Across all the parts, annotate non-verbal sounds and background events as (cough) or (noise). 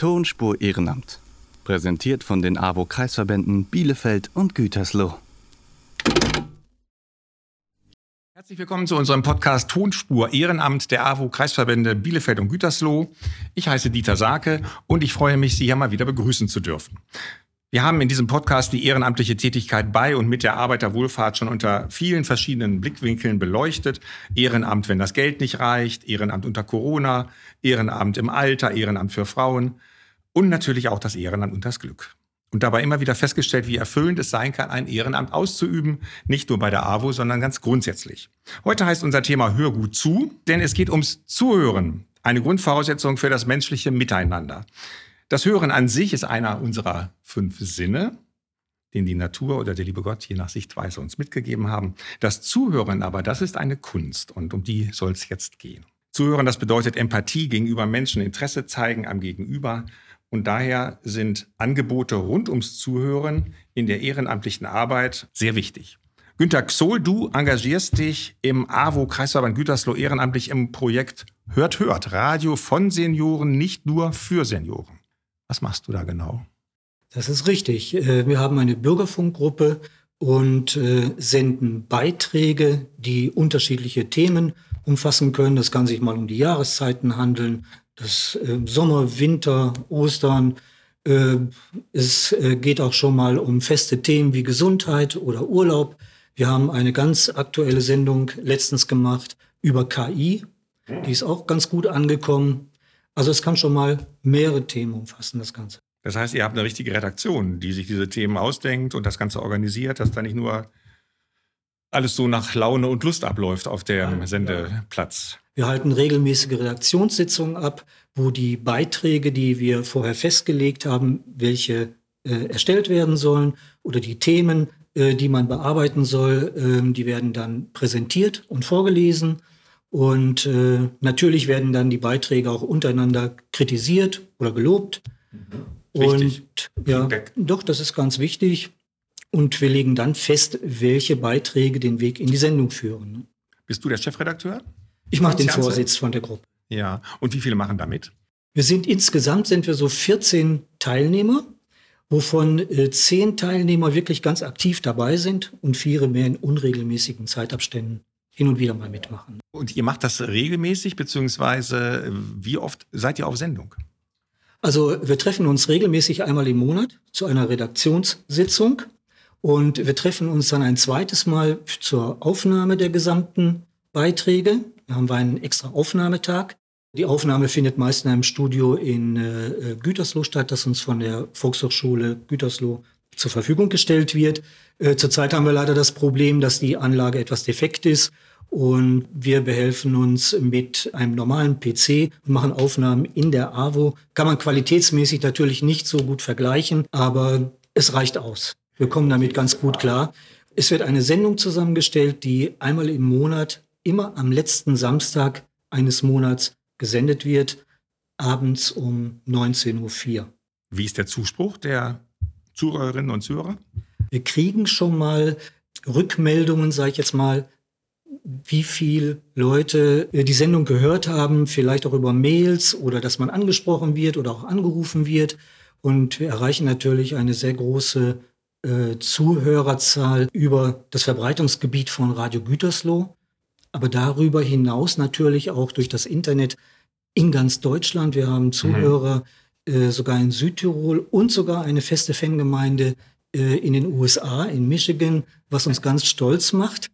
Tonspur Ehrenamt. Präsentiert von den AWO-Kreisverbänden Bielefeld und Gütersloh. Herzlich willkommen zu unserem Podcast Tonspur Ehrenamt der AWO-Kreisverbände Bielefeld und Gütersloh. Ich heiße Dieter Sake und ich freue mich, Sie hier mal wieder begrüßen zu dürfen. Wir haben in diesem Podcast die ehrenamtliche Tätigkeit bei und mit der Arbeiterwohlfahrt schon unter vielen verschiedenen Blickwinkeln beleuchtet. Ehrenamt, wenn das Geld nicht reicht, Ehrenamt unter Corona, Ehrenamt im Alter, Ehrenamt für Frauen und natürlich auch das Ehrenamt und das Glück. Und dabei immer wieder festgestellt, wie erfüllend es sein kann, ein Ehrenamt auszuüben, nicht nur bei der AWO, sondern ganz grundsätzlich. Heute heißt unser Thema Hör gut zu, denn es geht ums Zuhören, eine Grundvoraussetzung für das menschliche Miteinander. Das Hören an sich ist einer unserer fünf Sinne, den die Natur oder der liebe Gott je nach Sichtweise uns mitgegeben haben. Das Zuhören aber, das ist eine Kunst und um die soll es jetzt gehen. Zuhören, das bedeutet Empathie gegenüber Menschen, Interesse zeigen am Gegenüber. Und daher sind Angebote rund ums Zuhören in der ehrenamtlichen Arbeit sehr wichtig. Günter Xoll, du engagierst dich im AWO Kreisverband Gütersloh ehrenamtlich im Projekt Hört Hört, Radio von Senioren, nicht nur für Senioren. Was machst du da genau? Das ist richtig. Äh, wir haben eine Bürgerfunkgruppe und äh, senden Beiträge, die unterschiedliche Themen umfassen können. Das kann sich mal um die Jahreszeiten handeln, das äh, Sommer, Winter, Ostern. Es geht auch schon mal um feste Themen wie Gesundheit oder Urlaub. Wir haben eine ganz aktuelle Sendung letztens gemacht über KI. Die ist auch ganz gut angekommen. Also es kann schon mal mehrere Themen umfassen, das Ganze. Das heißt, ihr habt eine richtige Redaktion, die sich diese Themen ausdenkt und das Ganze organisiert, dass da nicht nur alles so nach Laune und Lust abläuft auf dem Sendeplatz. Wir halten regelmäßige Redaktionssitzungen ab, wo die Beiträge, die wir vorher festgelegt haben, welche äh, erstellt werden sollen oder die Themen, äh, die man bearbeiten soll, äh, die werden dann präsentiert und vorgelesen. Und äh, natürlich werden dann die Beiträge auch untereinander kritisiert oder gelobt. Mhm. Wichtig. Und ja, doch, das ist ganz wichtig. Und wir legen dann fest, welche Beiträge den Weg in die Sendung führen. Bist du der Chefredakteur? Ich mache den Vorsitz von der Gruppe. Ja, und wie viele machen damit? Wir sind insgesamt sind wir so 14 Teilnehmer, wovon äh, 10 Teilnehmer wirklich ganz aktiv dabei sind und vier mehr in unregelmäßigen Zeitabständen hin und wieder mal mitmachen. Und ihr macht das regelmäßig, beziehungsweise wie oft seid ihr auf Sendung? Also wir treffen uns regelmäßig einmal im Monat zu einer Redaktionssitzung und wir treffen uns dann ein zweites Mal zur Aufnahme der gesamten Beiträge. Da haben wir einen extra Aufnahmetag. Die Aufnahme findet meist in einem Studio in äh, Gütersloh statt, das uns von der Volkshochschule Gütersloh zur Verfügung gestellt wird. Äh, zurzeit haben wir leider das Problem, dass die Anlage etwas defekt ist und wir behelfen uns mit einem normalen PC und machen Aufnahmen in der AWO. Kann man qualitätsmäßig natürlich nicht so gut vergleichen, aber es reicht aus. Wir kommen damit ganz gut klar. Es wird eine Sendung zusammengestellt, die einmal im Monat, immer am letzten Samstag eines Monats gesendet wird, abends um 19.04 Uhr. Wie ist der Zuspruch der Zuhörerinnen und Zuhörer? Wir kriegen schon mal Rückmeldungen, sage ich jetzt mal, wie viel Leute äh, die Sendung gehört haben, vielleicht auch über Mails oder dass man angesprochen wird oder auch angerufen wird. Und wir erreichen natürlich eine sehr große äh, Zuhörerzahl über das Verbreitungsgebiet von Radio Gütersloh, aber darüber hinaus natürlich auch durch das Internet in ganz Deutschland. Wir haben Zuhörer mhm. äh, sogar in Südtirol und sogar eine feste Fangemeinde äh, in den USA, in Michigan, was uns ganz stolz macht.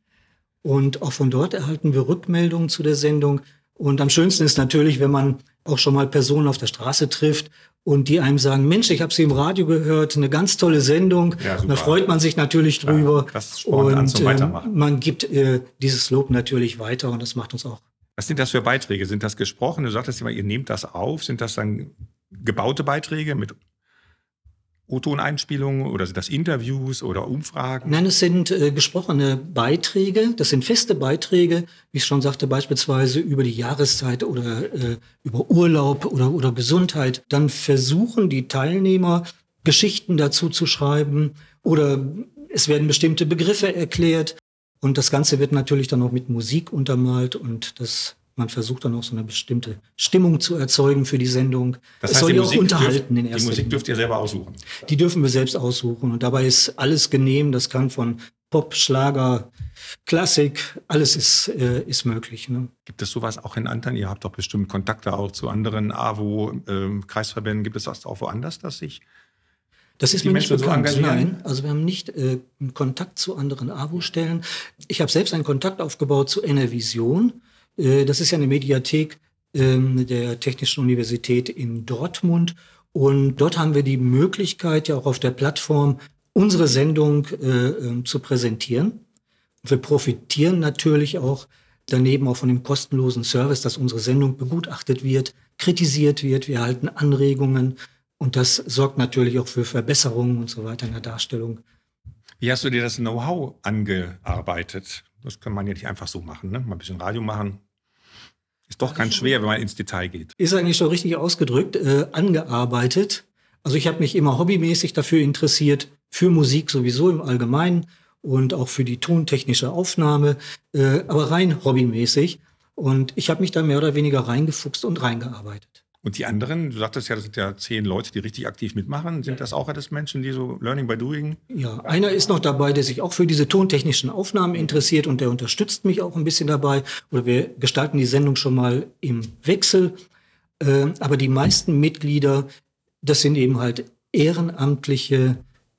Und auch von dort erhalten wir Rückmeldungen zu der Sendung. Und am schönsten ist natürlich, wenn man auch schon mal Personen auf der Straße trifft und die einem sagen, Mensch, ich habe Sie im Radio gehört, eine ganz tolle Sendung. Ja, da freut man sich natürlich drüber. Ja, das und an zum äh, man gibt äh, dieses Lob natürlich weiter und das macht uns auch. Was sind das für Beiträge? Sind das gesprochen? Du sagtest immer, ihr nehmt das auf. Sind das dann gebaute Beiträge mit O-Ton-Einspielungen oder sind das Interviews oder Umfragen? Nein, es sind äh, gesprochene Beiträge. Das sind feste Beiträge, wie ich schon sagte, beispielsweise über die Jahreszeit oder äh, über Urlaub oder, oder Gesundheit. Dann versuchen die Teilnehmer, Geschichten dazu zu schreiben oder es werden bestimmte Begriffe erklärt. Und das Ganze wird natürlich dann auch mit Musik untermalt und das man versucht dann auch so eine bestimmte Stimmung zu erzeugen für die Sendung. Das heißt, soll die ja auch Musik unterhalten dürft, in erster Die Musik dürft ihr selber aussuchen. Die dürfen wir selbst aussuchen. Und dabei ist alles genehm. Das kann von Pop, Schlager, Klassik, alles ist, äh, ist möglich. Ne? Gibt es sowas auch in anderen? Ihr habt doch bestimmt Kontakte auch zu anderen AWO-Kreisverbänden. Gibt es das auch woanders, dass sich Das ist Die mir nicht Menschen so bekannt. engagieren? Nein, also wir haben nicht äh, einen Kontakt zu anderen AWO-Stellen. Ich habe selbst einen Kontakt aufgebaut zu Enervision. Äh, das ist ja eine Mediathek ähm, der Technischen Universität in Dortmund. Und dort haben wir die Möglichkeit, ja auch auf der Plattform unsere Sendung äh, ähm, zu präsentieren. Wir profitieren natürlich auch daneben auch von dem kostenlosen Service, dass unsere Sendung begutachtet wird, kritisiert wird. Wir erhalten Anregungen und das sorgt natürlich auch für Verbesserungen und so weiter in der Darstellung. Wie hast du dir das Know-how angearbeitet? Das kann man ja nicht einfach so machen, ne? Mal ein bisschen Radio machen. Ist doch ganz schwer, wenn man ins Detail geht. Ist eigentlich schon richtig ausgedrückt, äh, angearbeitet. Also ich habe mich immer hobbymäßig dafür interessiert, für Musik sowieso im Allgemeinen und auch für die tontechnische Aufnahme, äh, aber rein hobbymäßig. Und ich habe mich da mehr oder weniger reingefuchst und reingearbeitet. Und die anderen, du sagtest ja, das sind ja zehn Leute, die richtig aktiv mitmachen. Sind das auch alles Menschen, die so Learning by Doing? Ja, einer ist noch dabei, der sich auch für diese tontechnischen Aufnahmen interessiert und der unterstützt mich auch ein bisschen dabei. Oder wir gestalten die Sendung schon mal im Wechsel. Ähm, aber die meisten Mitglieder, das sind eben halt ehrenamtliche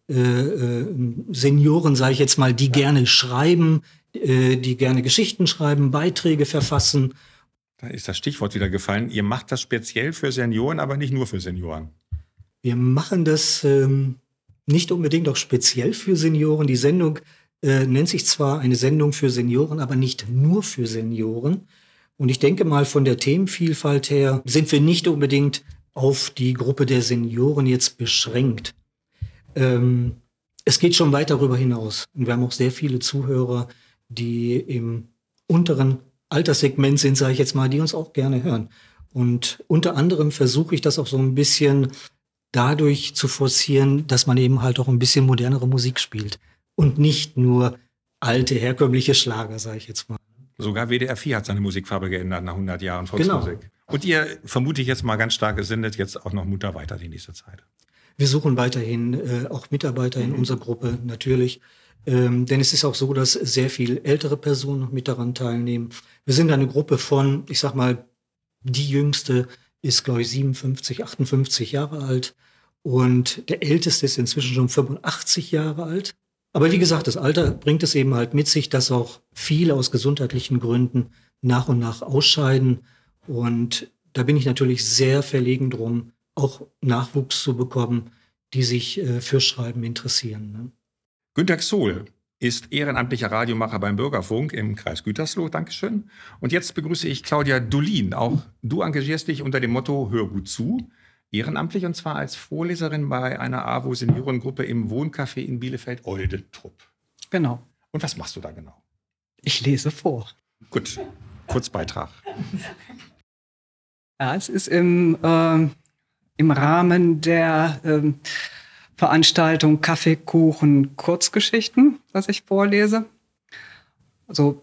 äh, äh, Senioren, sage ich jetzt mal, die gerne schreiben, äh, die gerne Geschichten schreiben, Beiträge verfassen. Da ist das Stichwort wieder gefallen. Ihr macht das speziell für Senioren, aber nicht nur für Senioren. Wir machen das ähm, nicht unbedingt auch speziell für Senioren. Die Sendung äh, nennt sich zwar eine Sendung für Senioren, aber nicht nur für Senioren. Und ich denke mal, von der Themenvielfalt her sind wir nicht unbedingt auf die Gruppe der Senioren jetzt beschränkt. Ähm, es geht schon weit darüber hinaus. Und wir haben auch sehr viele Zuhörer, die im unteren Alterssegment sind, sage ich jetzt mal, die uns auch gerne hören. Und unter anderem versuche ich das auch so ein bisschen dadurch zu forcieren, dass man eben halt auch ein bisschen modernere Musik spielt und nicht nur alte, herkömmliche Schlager, sage ich jetzt mal. Sogar WDR 4 hat seine Musikfarbe geändert nach 100 Jahren Genau. Volksmusik. Und ihr, vermute ich jetzt mal ganz stark, sendet jetzt auch noch Mutter weiter die nächste Zeit. Wir suchen weiterhin äh, auch Mitarbeiter in unserer Gruppe, natürlich. Ähm, denn es ist auch so, dass sehr viel ältere Personen mit daran teilnehmen. Wir sind eine Gruppe von, ich sag mal, die jüngste ist, glaube ich, 57, 58 Jahre alt. Und der älteste ist inzwischen schon 85 Jahre alt. Aber wie gesagt, das Alter bringt es eben halt mit sich, dass auch viele aus gesundheitlichen Gründen nach und nach ausscheiden. Und da bin ich natürlich sehr verlegen drum, auch Nachwuchs zu bekommen, die sich äh, für Schreiben interessieren. Ne? Günter Xohl ist ehrenamtlicher Radiomacher beim Bürgerfunk im Kreis Gütersloh. Dankeschön. Und jetzt begrüße ich Claudia Dolin. Auch du engagierst dich unter dem Motto Hör gut zu. Ehrenamtlich und zwar als Vorleserin bei einer AWO-Seniorengruppe im Wohncafé in Bielefeld-Oldentrupp. Genau. Und was machst du da genau? Ich lese vor. Gut, Kurzbeitrag. Ja, es ist im, ähm, im Rahmen der ähm, Veranstaltung Kaffee, Kuchen, Kurzgeschichten, was ich vorlese. Also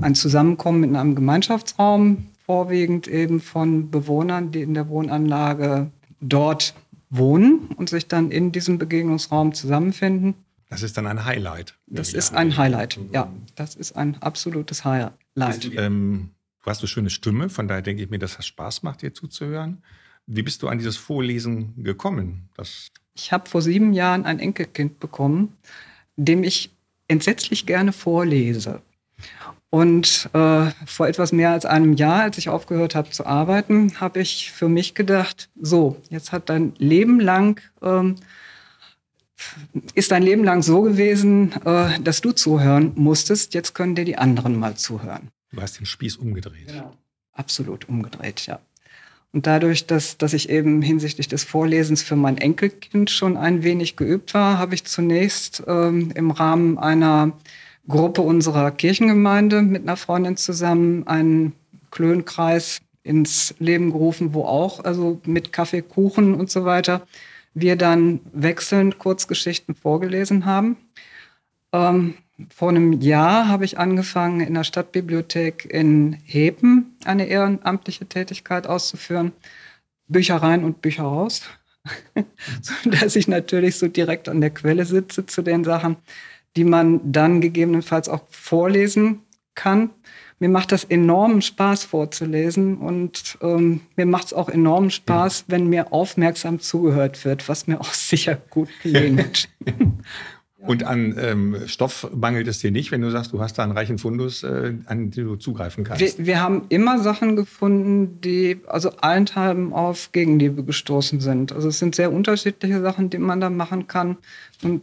ein Zusammenkommen in einem Gemeinschaftsraum, vorwiegend eben von Bewohnern, die in der Wohnanlage dort wohnen und sich dann in diesem Begegnungsraum zusammenfinden. Das ist dann ein Highlight. Das ist ein Highlight. Ja, das ist ein absolutes Highlight. Ähm, du hast eine schöne Stimme, von daher denke ich mir, dass das Spaß macht, dir zuzuhören. Wie bist du an dieses Vorlesen gekommen? Das Ich habe vor sieben Jahren ein Enkelkind bekommen, dem ich entsetzlich gerne vorlese. Und äh, vor etwas mehr als einem Jahr, als ich aufgehört habe zu arbeiten, habe ich für mich gedacht, so, jetzt hat dein Leben lang, ähm, ist dein Leben lang so gewesen, äh, dass du zuhören musstest, jetzt können dir die anderen mal zuhören. du hast den Spieß umgedreht. Genau. Absolut umgedreht, ja. Und dadurch, dass, dass ich eben hinsichtlich des Vorlesens für mein Enkelkind schon ein wenig geübt war, habe ich zunächst ähm, im Rahmen einer Gruppe unserer Kirchengemeinde mit einer Freundin zusammen einen Klönkreis ins Leben gerufen, wo auch, also mit Kaffee, Kuchen und so weiter, wir dann wechselnd Kurzgeschichten vorgelesen haben. Ähm, vor einem Jahr habe ich angefangen, in der Stadtbibliothek in Hepen eine ehrenamtliche Tätigkeit auszuführen. Bücher rein und Bücher raus. (laughs) so dass ich natürlich so direkt an der Quelle sitze zu den Sachen, die man dann gegebenenfalls auch vorlesen kann. Mir macht das enormen Spaß vorzulesen und ähm, mir macht es auch enormen Spaß, wenn mir aufmerksam zugehört wird, was mir auch (laughs) sicher gut (laughs) gelingt. Und an ähm, Stoff mangelt es dir nicht, wenn du sagst, du hast da einen reichen Fundus, äh, an den du zugreifen kannst. Wir, wir, haben immer Sachen gefunden, die also allenthalben auf Gegenliebe gestoßen sind. Also es sind sehr unterschiedliche Sachen, die man da machen kann. Und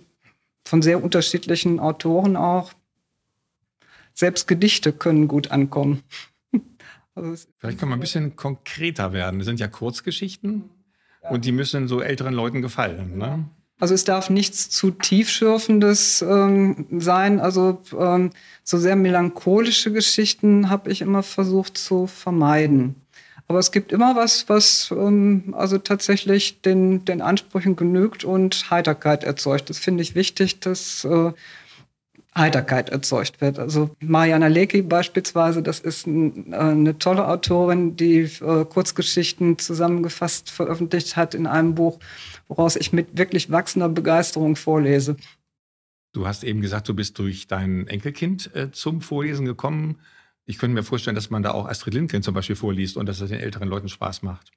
von sehr unterschiedlichen Autoren auch. Selbst Gedichte können gut ankommen. (laughs) also Vielleicht können wir ein bisschen konkreter werden. Das sind ja Kurzgeschichten und die müssen so älteren Leuten gefallen. Ne? Also es darf nichts zu tiefschürfendes ähm, sein. Also ähm, so sehr melancholische Geschichten habe ich immer versucht zu vermeiden. Aber es gibt immer was, was ähm, also tatsächlich den, den Ansprüchen genügt und Heiterkeit erzeugt. Das finde ich wichtig, dass äh, Heiterkeit erzeugt wird. Also Mariana Lecki beispielsweise, das ist ein, äh, eine tolle Autorin, die äh, Kurzgeschichten zusammengefasst veröffentlicht hat in einem Buch woraus ich mit wirklich wachsender Begeisterung vorlese. Du hast eben gesagt, du bist durch dein Enkelkind äh, zum Vorlesen gekommen. Ich könnte mir vorstellen, dass man da auch Astrid Lindgren zum Beispiel vorliest und dass das den älteren Leuten Spaß macht.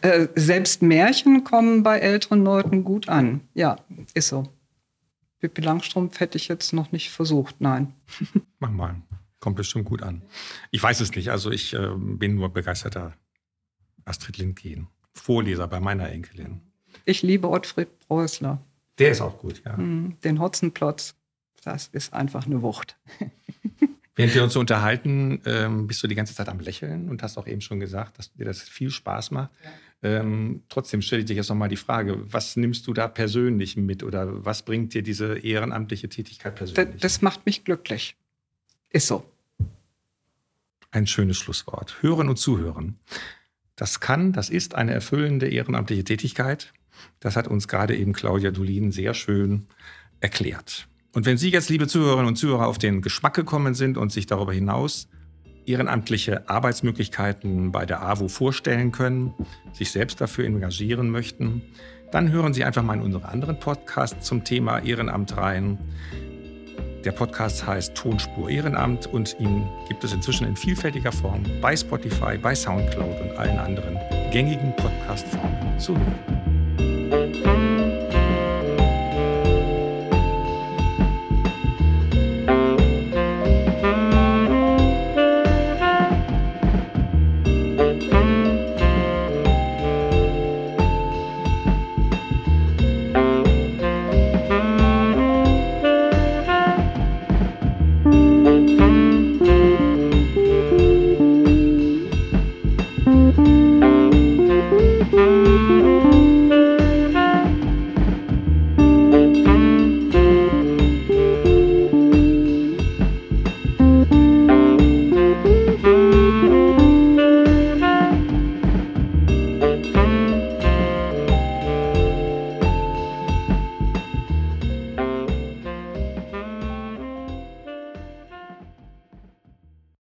Äh, selbst Märchen kommen bei älteren Leuten gut an. Ja, ist so. Pippi Langstrumpf hätte ich jetzt noch nicht versucht, nein. (laughs) Mach mal. Kommt bestimmt gut an. Ich weiß es nicht. Also ich äh, bin nur begeisterter Astrid Lindgren. Vorleser bei meiner Enkelin. Ich liebe Ottfried Preußler. Der ist auch gut, ja. Mhm, den Hotzenplotz, das ist einfach eine Wucht. (laughs) Während wir uns so unterhalten, ähm, bist du die ganze Zeit am Lächeln und hast auch eben schon gesagt, dass dir das viel Spaß macht. Ja. Ähm, trotzdem stelle ich dich jetzt nochmal die Frage, was nimmst du da persönlich mit oder was bringt dir diese ehrenamtliche Tätigkeit persönlich? Das, das macht mich glücklich. Ist so. Ein schönes Schlusswort. Hören und zuhören. Das kann, das ist eine erfüllende ehrenamtliche Tätigkeit. Das hat uns gerade eben Claudia Dulin sehr schön erklärt. Und wenn Sie jetzt, liebe Zuhörerinnen und Zuhörer, auf den Geschmack gekommen sind und sich darüber hinaus ehrenamtliche Arbeitsmöglichkeiten bei der AWO vorstellen können, sich selbst dafür engagieren möchten, dann hören Sie einfach mal in unsere anderen Podcasts zum Thema Ehrenamt rein. Der Podcast heißt Tonspur Ehrenamt und ihn gibt es inzwischen in vielfältiger Form bei Spotify, bei Soundcloud und allen anderen gängigen Podcast-Formen zu hören. Música